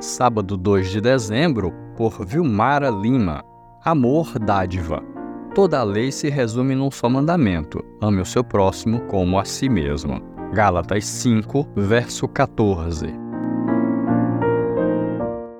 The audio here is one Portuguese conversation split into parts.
sábado 2 de dezembro, por Vilmara Lima. Amor dádiva. Toda a lei se resume num só mandamento: ame o seu próximo como a si mesmo. Gálatas 5, verso 14.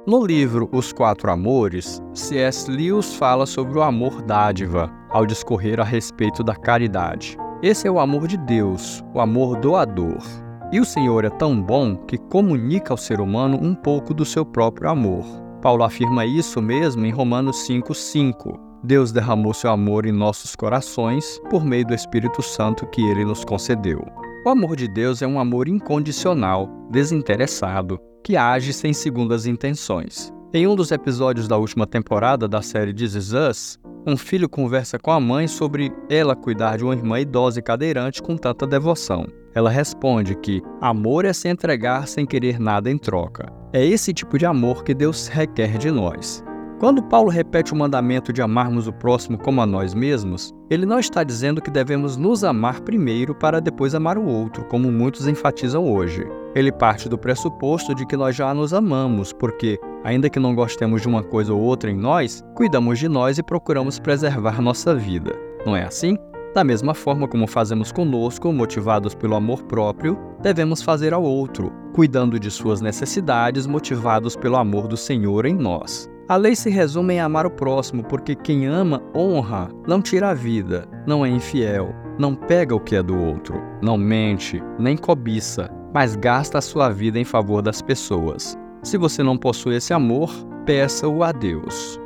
No livro Os Quatro Amores, C.S. Lewis fala sobre o amor dádiva, ao discorrer a respeito da caridade. Esse é o amor de Deus, o amor doador. E o Senhor é tão bom que comunica ao ser humano um pouco do seu próprio amor. Paulo afirma isso mesmo em Romanos 5,5. Deus derramou seu amor em nossos corações por meio do Espírito Santo que ele nos concedeu. O amor de Deus é um amor incondicional, desinteressado, que age sem segundas intenções. Em um dos episódios da última temporada da série This Is Us, um filho conversa com a mãe sobre ela cuidar de uma irmã idosa e cadeirante com tanta devoção. Ela responde que amor é se entregar sem querer nada em troca. É esse tipo de amor que Deus requer de nós. Quando Paulo repete o mandamento de amarmos o próximo como a nós mesmos, ele não está dizendo que devemos nos amar primeiro para depois amar o outro, como muitos enfatizam hoje. Ele parte do pressuposto de que nós já nos amamos, porque, ainda que não gostemos de uma coisa ou outra em nós, cuidamos de nós e procuramos preservar nossa vida. Não é assim? Da mesma forma como fazemos conosco, motivados pelo amor próprio, devemos fazer ao outro, cuidando de suas necessidades, motivados pelo amor do Senhor em nós. A lei se resume em amar o próximo, porque quem ama, honra, não tira a vida, não é infiel, não pega o que é do outro, não mente, nem cobiça, mas gasta a sua vida em favor das pessoas. Se você não possui esse amor, peça-o a Deus.